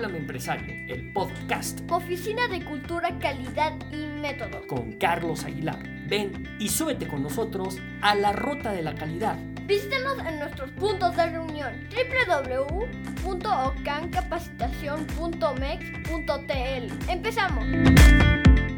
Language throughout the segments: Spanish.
Háblame Empresario, el podcast. Oficina de Cultura, Calidad y Método. Con Carlos Aguilar. Ven y súbete con nosotros a la ruta de la calidad. Visítanos en nuestros puntos de reunión www.ocancapacitacion.mex.tl. Empezamos.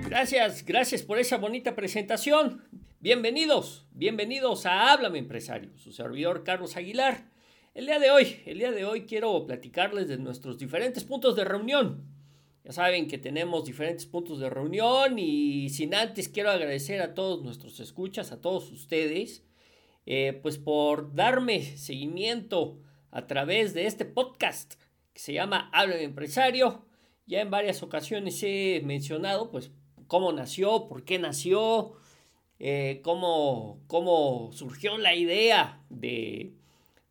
Gracias, gracias por esa bonita presentación. Bienvenidos, bienvenidos a Háblame Empresario, su servidor Carlos Aguilar. El día de hoy, el día de hoy quiero platicarles de nuestros diferentes puntos de reunión. Ya saben que tenemos diferentes puntos de reunión y sin antes quiero agradecer a todos nuestros escuchas, a todos ustedes, eh, pues por darme seguimiento a través de este podcast que se llama Háblame Empresario. Ya en varias ocasiones he mencionado pues cómo nació, por qué nació, eh, cómo, cómo surgió la idea de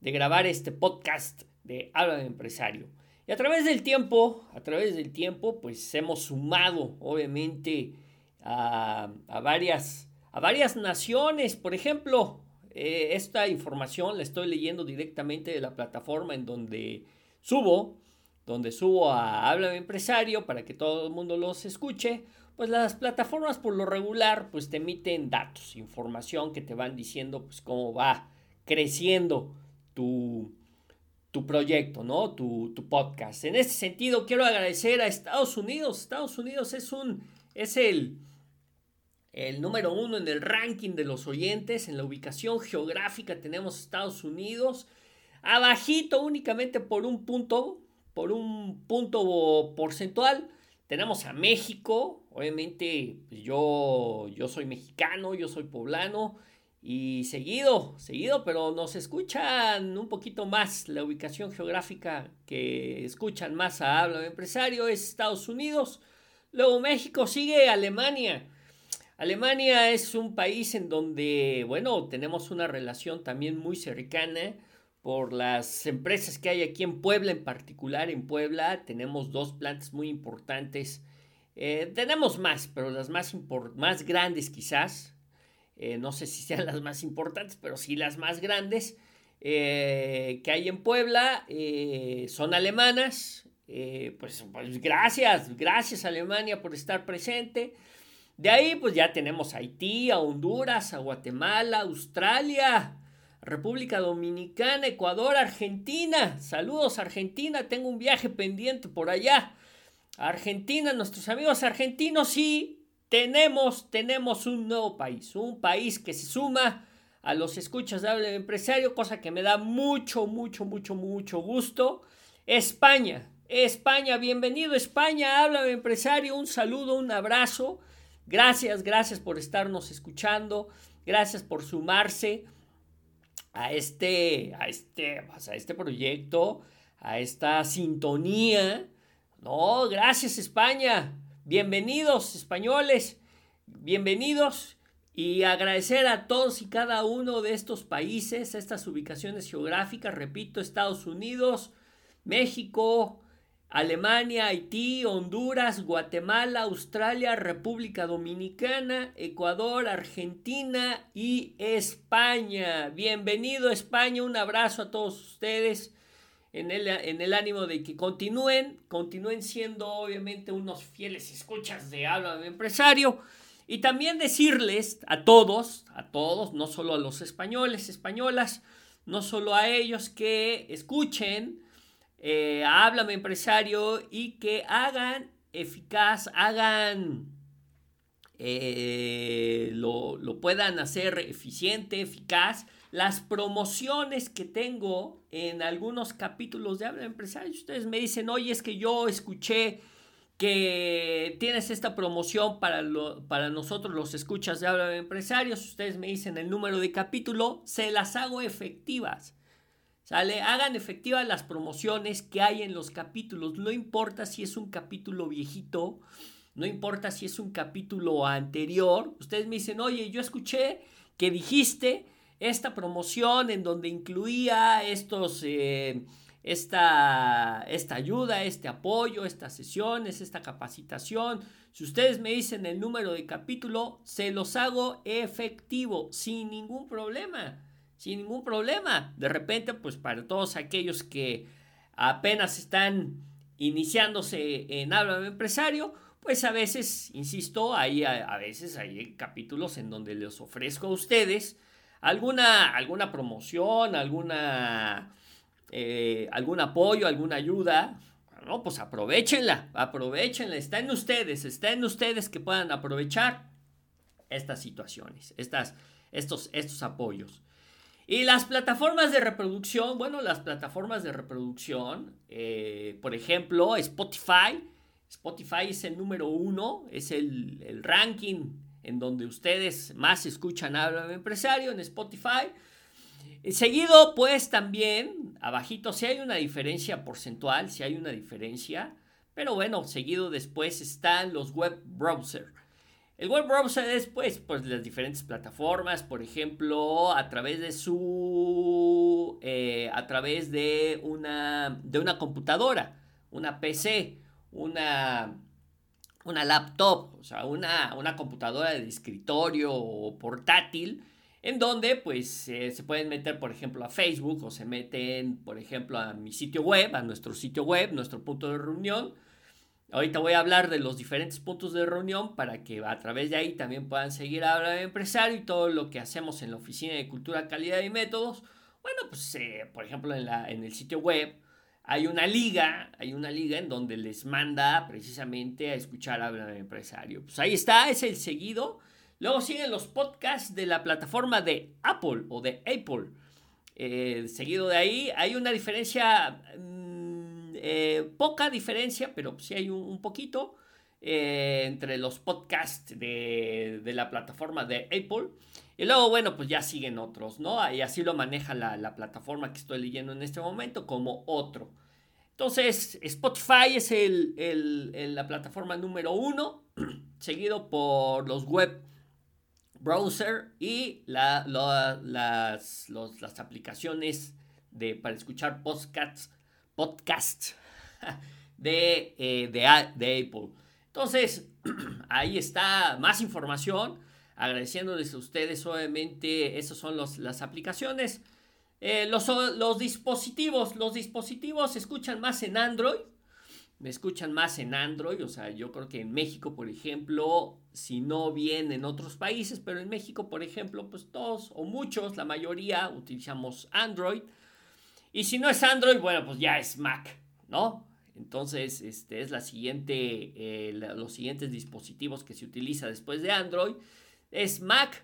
de grabar este podcast de Habla de Empresario. Y a través del tiempo, a través del tiempo, pues hemos sumado, obviamente, a, varias, a varias naciones. Por ejemplo, eh, esta información la estoy leyendo directamente de la plataforma en donde subo, donde subo a Habla de Empresario para que todo el mundo los escuche. Pues las plataformas por lo regular, pues te emiten datos, información que te van diciendo, pues cómo va creciendo tu, tu proyecto, ¿no? Tu, tu, podcast. En este sentido, quiero agradecer a Estados Unidos. Estados Unidos es un. es el. El número uno en el ranking de los oyentes, en la ubicación geográfica tenemos Estados Unidos, abajito únicamente por un punto, por un punto porcentual, tenemos a México, obviamente pues, yo, yo soy mexicano, yo soy poblano, y seguido, seguido, pero nos escuchan un poquito más. La ubicación geográfica que escuchan más a Habla de Empresario es Estados Unidos. Luego México sigue Alemania. Alemania es un país en donde, bueno, tenemos una relación también muy cercana por las empresas que hay aquí en Puebla, en particular en Puebla. Tenemos dos plantas muy importantes. Eh, tenemos más, pero las más, más grandes quizás eh, no sé si sean las más importantes, pero sí las más grandes eh, que hay en Puebla, eh, son alemanas. Pues, pues, gracias, gracias Alemania por estar presente. De ahí pues ya tenemos a Haití, a Honduras, a Guatemala, Australia, República Dominicana, Ecuador, Argentina. Saludos Argentina, tengo un viaje pendiente por allá. Argentina, nuestros amigos argentinos, sí, tenemos, tenemos un nuevo país, un país que se suma a los escuchas de habla de empresario, cosa que me da mucho, mucho, mucho, mucho gusto. España, España, bienvenido España, habla de empresario, un saludo, un abrazo. Gracias, gracias por estarnos escuchando, gracias por sumarse a este, a este, pues, a este proyecto, a esta sintonía. No, gracias España. Bienvenidos españoles, bienvenidos. Y agradecer a todos y cada uno de estos países, estas ubicaciones geográficas, repito, Estados Unidos, México, Alemania, Haití, Honduras, Guatemala, Australia, República Dominicana, Ecuador, Argentina y España. Bienvenido España, un abrazo a todos ustedes en el, en el ánimo de que continúen, continúen siendo obviamente unos fieles escuchas de habla de empresario. Y también decirles a todos, a todos, no solo a los españoles, españolas, no solo a ellos que escuchen eh, Háblame Empresario y que hagan eficaz, hagan, eh, lo, lo puedan hacer eficiente, eficaz las promociones que tengo en algunos capítulos de Habla Empresario. Ustedes me dicen, oye, es que yo escuché que tienes esta promoción para, para nosotros los escuchas de Habla de Empresarios. Ustedes me dicen el número de capítulo, se las hago efectivas. ¿Sale? Hagan efectivas las promociones que hay en los capítulos. No importa si es un capítulo viejito, no importa si es un capítulo anterior. Ustedes me dicen, oye, yo escuché que dijiste esta promoción en donde incluía estos, eh, esta, esta ayuda, este apoyo, estas sesiones, esta capacitación. Si ustedes me dicen el número de capítulo, se los hago efectivo, sin ningún problema, sin ningún problema. De repente, pues para todos aquellos que apenas están iniciándose en Háblame Empresario, pues a veces, insisto, hay a, veces hay capítulos en donde les ofrezco a ustedes alguna, alguna promoción, alguna, eh, algún apoyo, alguna ayuda. No, pues aprovechenla, aprovechenla, está en ustedes, está en ustedes que puedan aprovechar estas situaciones, estas, estos, estos apoyos. Y las plataformas de reproducción, bueno, las plataformas de reproducción, eh, por ejemplo, Spotify. Spotify es el número uno, es el, ranking en donde ustedes más escuchan Habla Empresario en Spotify. Seguido, pues también, abajito, si hay una diferencia porcentual, si hay una diferencia, pero bueno, seguido después están los web browsers. El web browser es pues, pues las diferentes plataformas, por ejemplo, a través de su, eh, a través de una, de una computadora, una PC, una, una laptop, o sea, una, una computadora de escritorio o portátil, en donde pues eh, se pueden meter, por ejemplo, a Facebook o se meten, por ejemplo, a mi sitio web, a nuestro sitio web, nuestro punto de reunión Ahorita voy a hablar de los diferentes puntos de reunión para que a través de ahí también puedan seguir a hablar de empresario y todo lo que hacemos en la Oficina de Cultura, Calidad y Métodos. Bueno, pues eh, por ejemplo en, la, en el sitio web hay una liga, hay una liga en donde les manda precisamente a escuchar Habla de Empresario. Pues ahí está, es el seguido. Luego siguen los podcasts de la plataforma de Apple o de Apple. Eh, seguido de ahí hay una diferencia eh, poca diferencia, pero sí hay un, poquito eh, entre los podcasts de, la plataforma de Apple. Y luego, bueno, pues ya siguen otros, ¿no? Y así lo maneja la, plataforma que estoy leyendo en este momento como otro. Entonces, Spotify es el, la plataforma número uno, seguido por los web browser y la, las, las, aplicaciones de, para escuchar podcasts podcast de, eh, de, Apple. Entonces, ahí está más información. Agradeciéndoles a ustedes, obviamente, esas son las aplicaciones. Eh, los, los, dispositivos, los dispositivos se escuchan más en Android. Me escuchan más en Android, o sea, yo creo que en México, por ejemplo, si no bien en otros países, pero en México, por ejemplo, pues todos o muchos, la mayoría utilizamos Android. Y si no es Android, bueno, pues ya es Mac, ¿no? Entonces, este es la siguiente, eh, los siguientes dispositivos que se utiliza después de Android. Es Mac.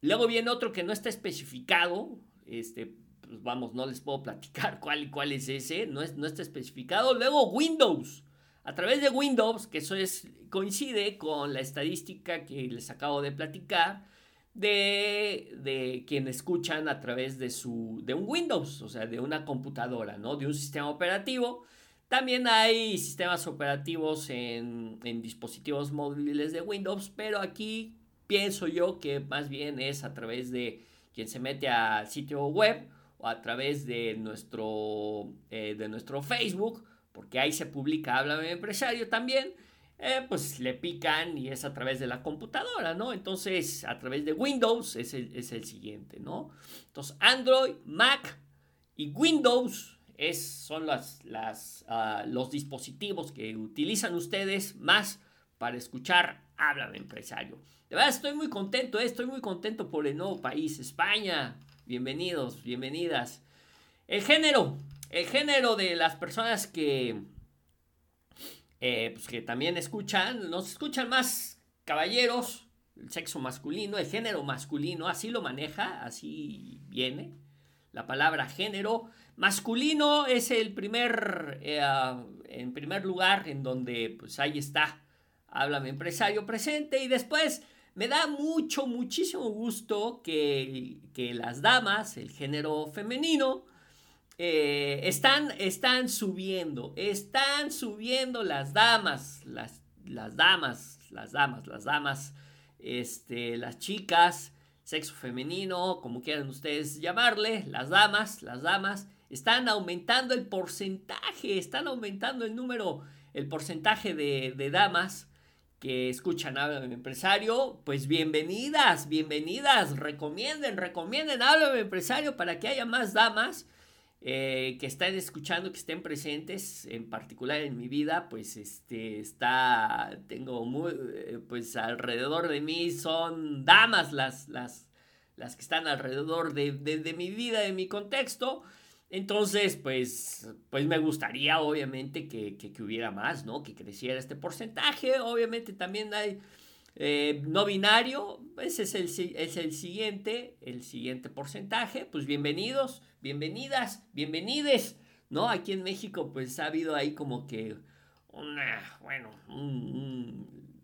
Luego viene otro que no está especificado. Este, pues vamos, no les puedo platicar cuál, cuál es ese. No, es, no está especificado. Luego Windows. A través de Windows, que eso es, coincide con la estadística que les acabo de platicar de, de quien escuchan a través de, su, de un Windows, o sea, de una computadora, ¿no? De un sistema operativo. También hay sistemas operativos en, en dispositivos móviles de Windows, pero aquí pienso yo que más bien es a través de quien se mete al sitio web o a través de nuestro, eh, de nuestro Facebook, porque ahí se publica Háblame Empresario también. Eh, pues le pican y es a través de la computadora, ¿no? Entonces, a través de Windows es el, siguiente, ¿no? Entonces, Android, Mac y Windows es, son ah, los dispositivos que utilizan ustedes más para escuchar Habla de Empresario. De verdad, estoy muy contento, eh, estoy muy contento por el nuevo país, España. Bienvenidos, bienvenidas. El género, el género de las personas que eh, pues que también escuchan, nos escuchan más caballeros, el sexo masculino, el género masculino, así lo maneja, así viene. La palabra género masculino es el primer, eh, en primer lugar en donde pues ahí está, háblame empresario presente. Y después me da mucho, muchísimo gusto que, que las damas, el género femenino, eh, están, están subiendo, están subiendo las damas, las, las damas, las damas, las damas, este, las chicas, sexo femenino, como quieran ustedes llamarle, las damas, las damas, están aumentando el porcentaje, están aumentando el número, el porcentaje de, de damas que escuchan Háblame Empresario, pues bienvenidas, bienvenidas, recomienden, recomienden Háblame Empresario para que haya más damas eh, que estén escuchando, que estén presentes, en particular en mi vida, pues este, está, tengo muy, eh, pues alrededor de mí son damas las, las, las que están alrededor de, de, mi vida, de mi contexto. Entonces, pues, pues me gustaría obviamente que, que, hubiera más, ¿no? Que creciera este porcentaje. Obviamente también hay eh, no binario, ese es el, es el siguiente, el siguiente porcentaje. Pues bienvenidos, bienvenidas, bienvenides, ¿no? Aquí en México pues ha habido ahí como que una, bueno,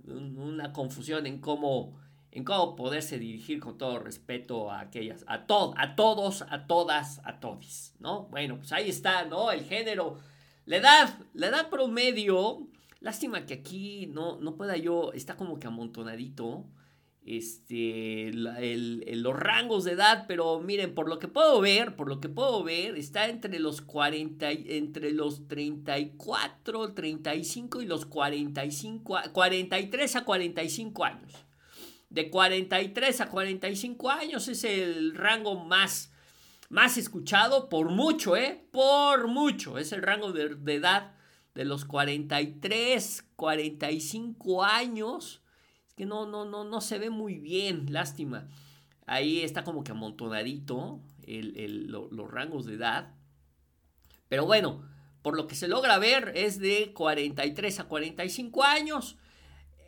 una confusión en cómo, en cómo poderse dirigir con todo respeto a aquellas, a, todo, a todos, a todas, a todos, ¿no? Bueno, pues ahí está, ¿no? El género, la edad, la edad promedio Lástima que aquí no, no pueda yo, está como que amontonadito este, los rangos de edad, pero miren, por lo que puedo ver, por lo que puedo ver, está entre los 40, entre los 34, 35 y los 45, 43 a 45 años. De 43 a 45 años es el rango más, más escuchado por mucho, ¿eh? Por mucho, es el rango de, edad de los 43, 45 años. Es que no, no, no, no se ve muy bien, lástima. Ahí está como que amontonadito los rangos de edad. Pero bueno, por lo que se logra ver es de 43 a 45 años.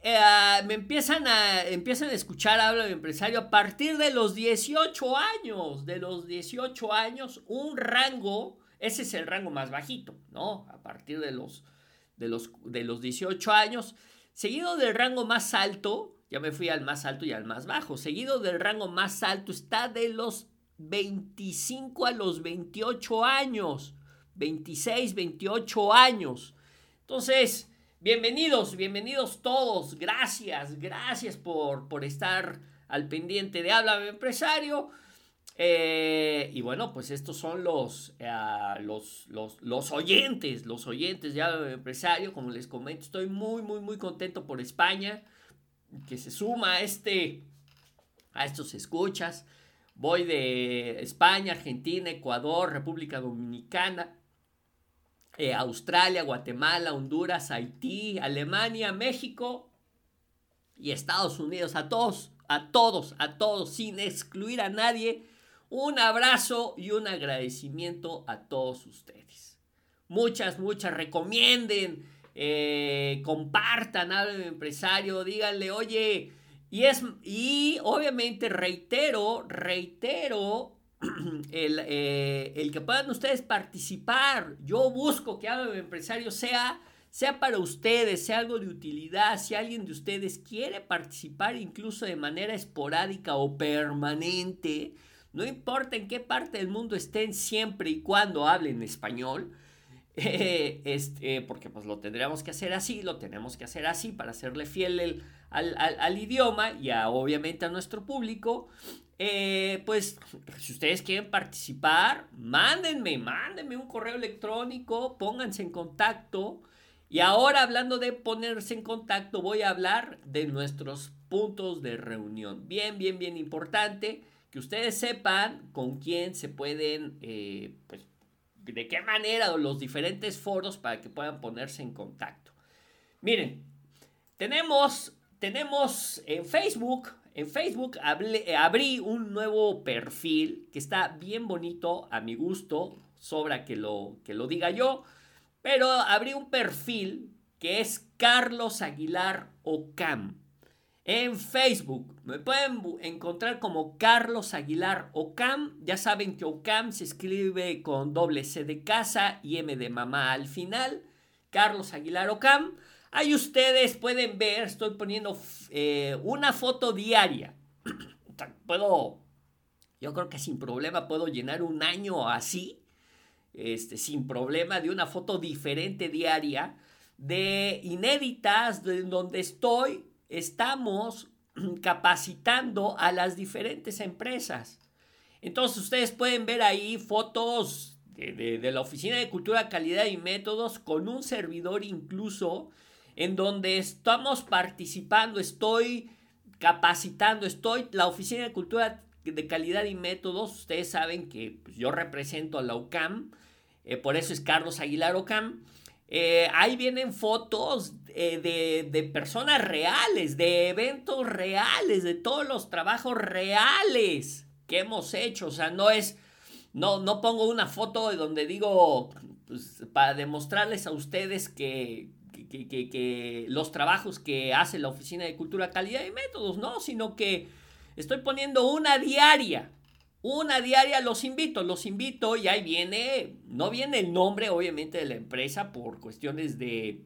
Eh, me empiezan a, empiezan a escuchar hablo de empresario a partir de los 18 años. De los 18 años, un rango ese es el rango más bajito, ¿no? A partir de los, de los, de los 18 años. Seguido del rango más alto, ya me fui al más alto y al más bajo. Seguido del rango más alto está de los 25 a los 28 años. 26, 28 años. Entonces, bienvenidos, bienvenidos todos. Gracias, gracias por, por estar al pendiente de Habla Empresario. Eh, y bueno, pues estos son los, eh, los, los, oyentes, los oyentes de empresario, como les comento, estoy muy, muy, muy contento por España, que se suma a este, a estos escuchas. Voy de España, Argentina, Ecuador, República Dominicana, eh, Australia, Guatemala, Honduras, Haití, Alemania, México y Estados Unidos. A todos, a todos, a todos, sin excluir a nadie un abrazo y un agradecimiento a todos ustedes. Muchas, muchas recomienden, eh, compartan, hablen empresario, díganle, oye, y es, y obviamente reitero, reitero el, eh, el, que puedan ustedes participar. Yo busco que Hablen Empresario sea, sea para ustedes, sea algo de utilidad. Si alguien de ustedes quiere participar incluso de manera esporádica o permanente, no importa en qué parte del mundo estén siempre y cuando hablen español, eh, este, porque pues lo tendríamos que hacer así, lo tenemos que hacer así para serle fiel al, idioma y obviamente a nuestro público. Eh, pues si ustedes quieren participar, mándenme, mándenme un correo electrónico, pónganse en contacto. Y ahora hablando de ponerse en contacto, voy a hablar de nuestros puntos de reunión. Bien, bien, bien importante que ustedes sepan con quién se pueden, eh, pues, de qué manera los diferentes foros para que puedan ponerse en contacto. Miren, tenemos, tenemos en Facebook, en Facebook eh, abrí un nuevo perfil que está bien bonito a mi gusto, sobra que lo, que lo diga yo, pero abrí un perfil que es Carlos Aguilar Ocam. En Facebook me pueden encontrar como Carlos Aguilar Ocam. Ya saben que Ocam se escribe con doble C de casa y M de mamá al final. Carlos Aguilar Ocam. Ahí ustedes pueden ver, estoy poniendo eh, una foto diaria. puedo, yo creo que sin problema puedo llenar un año así. Este, sin problema de una foto diferente diaria de inéditas de donde estoy estamos capacitando a las diferentes empresas. Entonces ustedes pueden ver ahí fotos de, la Oficina de Cultura, Calidad y Métodos con un servidor incluso en donde estamos participando, estoy capacitando, estoy, la Oficina de Cultura, de calidad y métodos, ustedes saben que pues, yo represento a la UCAM, eh, por eso es Carlos Aguilar UCAM. Eh, ahí vienen fotos eh, de, de, personas reales, de eventos reales, de todos los trabajos reales que hemos hecho. O sea, no es, no, no pongo una foto donde digo, pues, para demostrarles a ustedes que, que, los trabajos que hace la Oficina de Cultura, Calidad y Métodos, no, sino que estoy poniendo una diaria. Una diaria los invito, los invito y ahí viene, no viene el nombre obviamente de la empresa por cuestiones de,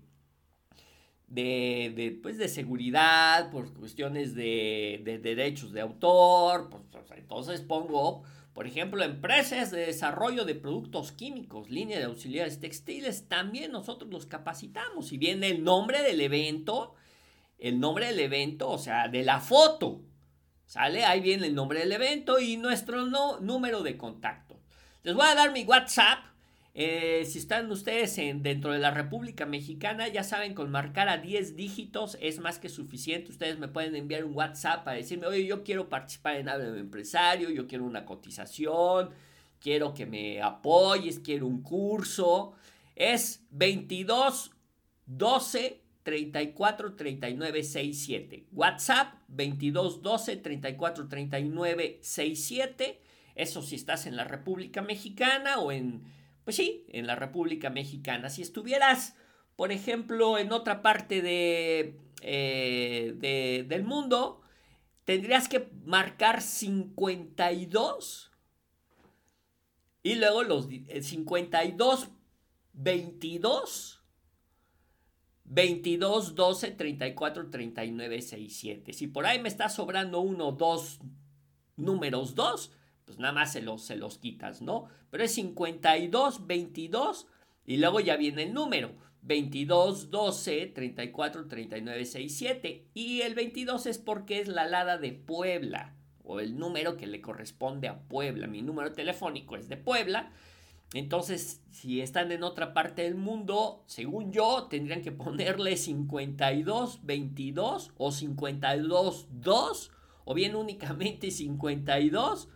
de, de, pues de seguridad, por cuestiones de, de derechos de autor, pues, entonces pongo, por ejemplo, empresas de desarrollo de productos químicos, línea de auxiliares textiles, también nosotros los capacitamos y viene el nombre del evento, el nombre del evento, o sea, de la foto, ¿Sale? Ahí viene el nombre del evento y nuestro número de contacto. Les voy a dar mi WhatsApp. Eh, si están ustedes en, dentro de la República Mexicana, ya saben, con marcar a 10 dígitos es más que suficiente. Ustedes me pueden enviar un WhatsApp para decirme, oye, yo quiero participar en Habla de Empresario, yo quiero una cotización, quiero que me apoyes, quiero un curso. Es 22 12 34 39 67. WhatsApp 22 12 34 39 67. Eso si estás en la República Mexicana o en, pues sí, en la República Mexicana. Si estuvieras, por ejemplo, en otra parte de, eh, de del mundo, tendrías que marcar 52 y luego los 52 22 22, 12, 34, 39, 67. Si por ahí me está sobrando uno, dos números 2, pues nada más se los, se los quitas, ¿no? Pero es 52, 22 y luego ya viene el número. 22, 12, 34, 39, 67. Y el 22 es porque es la alada de Puebla, o el número que le corresponde a Puebla. Mi número telefónico es de Puebla. Entonces, si están en otra parte del mundo, según yo, tendrían que ponerle 52, 22 o 52, 2 o bien únicamente 52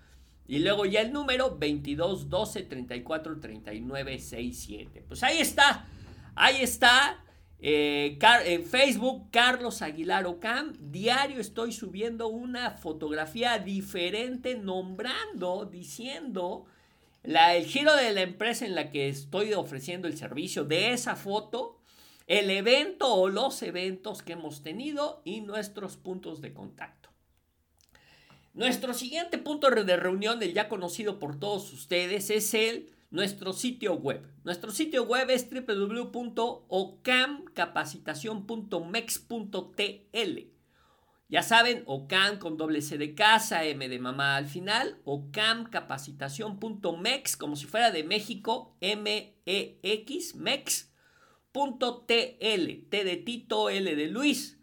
y luego ya el número 22, 12, 34, 39, 67. Pues ahí está, ahí está. Eh, en Facebook, Carlos Aguilar Ocam, diario estoy subiendo una fotografía diferente, nombrando, diciendo el giro de la empresa en la que estoy ofreciendo el servicio, de esa foto, el evento o los eventos que hemos tenido y nuestros puntos de contacto. Nuestro siguiente punto de reunión, el ya conocido por todos ustedes, es el nuestro sitio web. Nuestro sitio web es www.ocamcapacitacion.mex.tl. Ya saben, OCAM con doble C de casa, M de mamá al final, ocamcapacitación.mex, como si fuera de México, M-E-X, mex.tl, T de Tito, L de Luis,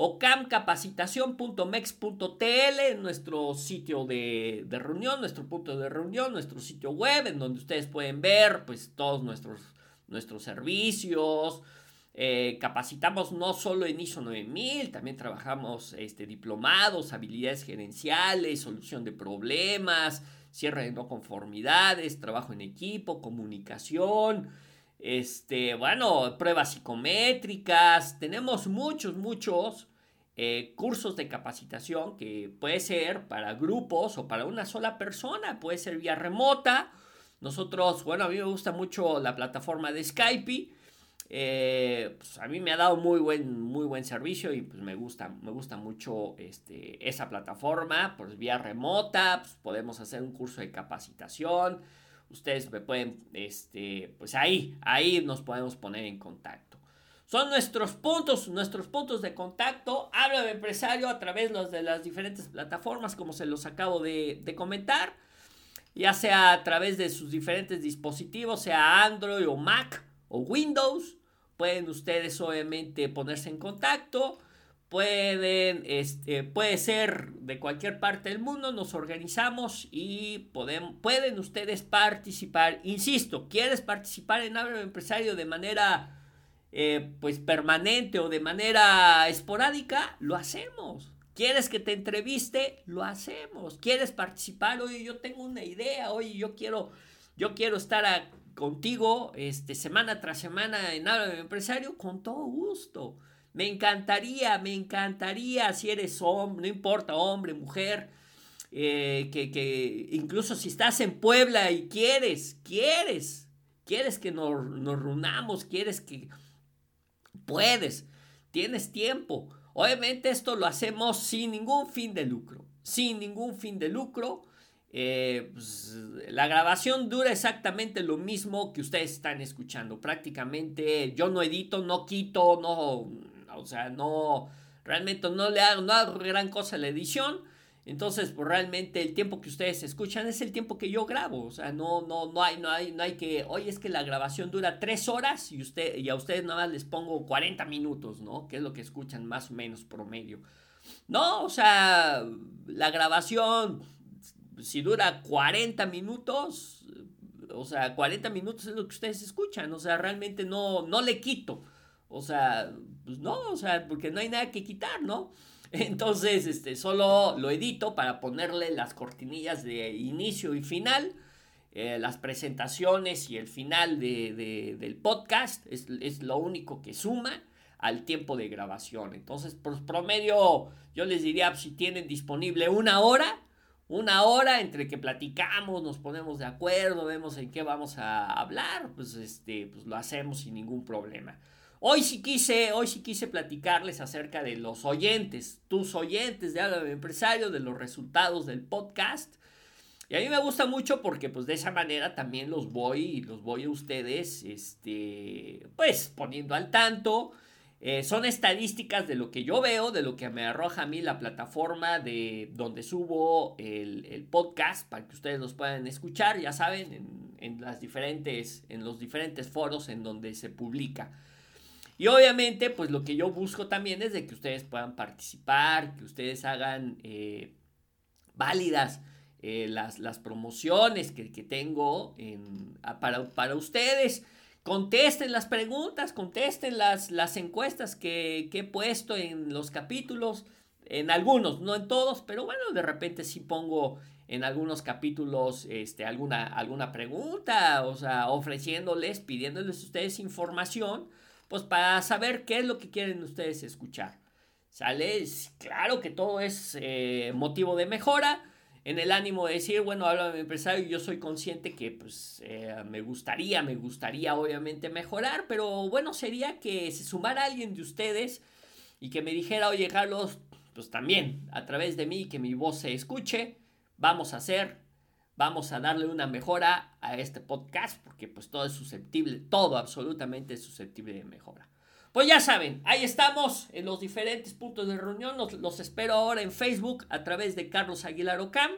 ocamcapacitación.mex.tl, nuestro sitio de, de, reunión, nuestro punto de reunión, nuestro sitio web, en donde ustedes pueden ver pues todos nuestros, nuestros servicios, eh, capacitamos no solo en ISO 9000, también trabajamos este, diplomados, habilidades gerenciales, solución de problemas, cierre de no conformidades, trabajo en equipo, comunicación, este, bueno, pruebas psicométricas. Tenemos muchos, muchos eh, cursos de capacitación que puede ser para grupos o para una sola persona, puede ser vía remota. Nosotros, bueno, a mí me gusta mucho la plataforma de Skype eh, pues a mí me ha dado muy buen, muy buen servicio y pues me gusta, me gusta mucho este, esa plataforma, pues vía remota, pues podemos hacer un curso de capacitación, ustedes me pueden, este, pues ahí, ahí nos podemos poner en contacto. Son nuestros puntos, nuestros puntos de contacto. Habla de empresario a través de las diferentes plataformas, como se los acabo de, de comentar, ya sea a través de sus diferentes dispositivos, sea Android o Mac o Windows. Pueden ustedes obviamente ponerse en contacto. Pueden, este, puede ser de cualquier parte del mundo, nos organizamos y pueden, ustedes participar. Insisto, ¿quieres participar en Habla Empresario de manera eh, pues permanente o de manera esporádica? Lo hacemos. ¿Quieres que te entreviste? Lo hacemos. ¿Quieres participar? Oye, yo tengo una idea. Oye, yo quiero, yo quiero estar contigo este, semana tras semana en Habla de Empresario. Con todo gusto. Me encantaría, me encantaría si eres hombre, no importa, hombre, mujer. Eh, que, que, incluso si estás en Puebla y quieres, quieres, quieres que nos, nos reunamos, quieres que puedes, tienes tiempo Obviamente esto lo hacemos sin ningún fin de lucro, sin ningún fin de lucro. Eh, pues, la grabación dura exactamente lo mismo que ustedes están escuchando. Prácticamente yo no edito, no quito, no, o sea, no, realmente no le hago, no hago gran cosa a la edición. Entonces, pues realmente el tiempo que ustedes escuchan es el tiempo que yo grabo. O sea, no, no, no hay, no hay, no hay que, oye, es que la grabación dura tres horas y usted, y a ustedes nada más les pongo 40 minutos, ¿no? Que es lo que escuchan más o menos promedio. No, o sea, la grabación, si dura 40 minutos, o sea, 40 minutos es lo que ustedes escuchan. O sea, realmente no, no le quito. O sea, pues no, o sea, porque no hay nada que quitar, ¿no? Entonces, este, solo lo edito para ponerle las cortinillas de inicio y final, eh, las presentaciones y el final del podcast. Es, lo único que suma al tiempo de grabación. Entonces, por promedio, yo les diría, si tienen disponible una hora, una hora entre que platicamos, nos ponemos de acuerdo, vemos en qué vamos a hablar, pues, este, pues lo hacemos sin ningún problema. Hoy sí quise, hoy sí quise platicarles acerca de los oyentes, tus oyentes de Háblame Empresario, de los resultados del podcast. Y a mí me gusta mucho porque pues de esa manera también los voy, los voy a ustedes, este, pues poniendo al tanto. Eh, son estadísticas de lo que yo veo, de lo que me arroja a mí la plataforma de donde subo el, podcast para que ustedes los puedan escuchar, ya saben, en, en, las diferentes, en los diferentes foros en donde se publica. Y obviamente, pues lo que yo busco también es de que ustedes puedan participar, que ustedes hagan eh, válidas eh, las, las, promociones que, tengo para, para, ustedes. Contesten las preguntas, contesten las, las encuestas que, he puesto en los capítulos, en algunos, no en todos, pero bueno, de repente sí pongo en algunos capítulos este, alguna, alguna pregunta, o sea, ofreciéndoles, pidiéndoles a ustedes información pues para saber qué es lo que quieren ustedes escuchar. ¿Sale? Claro que todo es eh, motivo de mejora. En el ánimo de decir, bueno, habla mi empresario, yo soy consciente que pues eh, me gustaría, me gustaría obviamente mejorar, pero bueno, sería que se sumara alguien de ustedes y que me dijera, oye Carlos, pues también a través de mí, que mi voz se escuche, vamos a hacer vamos a darle una mejora a este podcast porque pues todo es susceptible, todo absolutamente es susceptible de mejora. Pues ya saben, ahí estamos en los diferentes puntos de reunión. Los, espero ahora en Facebook a través de Carlos Aguilar Ocam.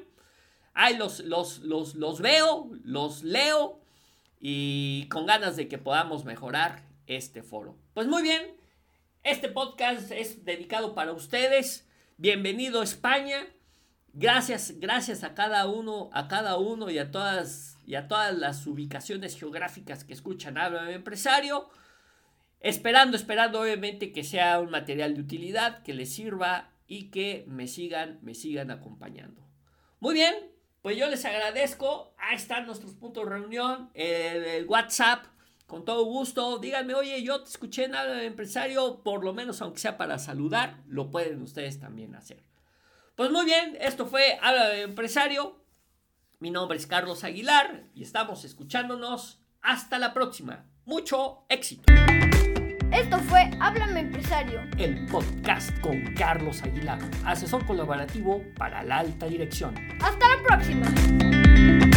Ahí los, los, los, los veo, los leo y con ganas de que podamos mejorar este foro. Pues muy bien, este podcast es dedicado para ustedes. Bienvenido a España. Gracias, gracias a cada uno, a cada uno y a todas y a todas las ubicaciones geográficas que escuchan Habla Empresario. Esperando, esperando obviamente que sea un material de utilidad, que les sirva y que me sigan, me sigan acompañando. Muy bien, pues yo les agradezco. Ahí están nuestros puntos de reunión, el, WhatsApp, con todo gusto. Díganme, oye, yo te escuché en Habla Empresario, por lo menos aunque sea para saludar, lo pueden ustedes también hacer. Pues muy bien, esto fue Habla de Empresario. Mi nombre es Carlos Aguilar y estamos escuchándonos. Hasta la próxima. Mucho éxito. Esto fue Háblame Empresario. El podcast con Carlos Aguilar, asesor colaborativo para la alta dirección. Hasta la próxima.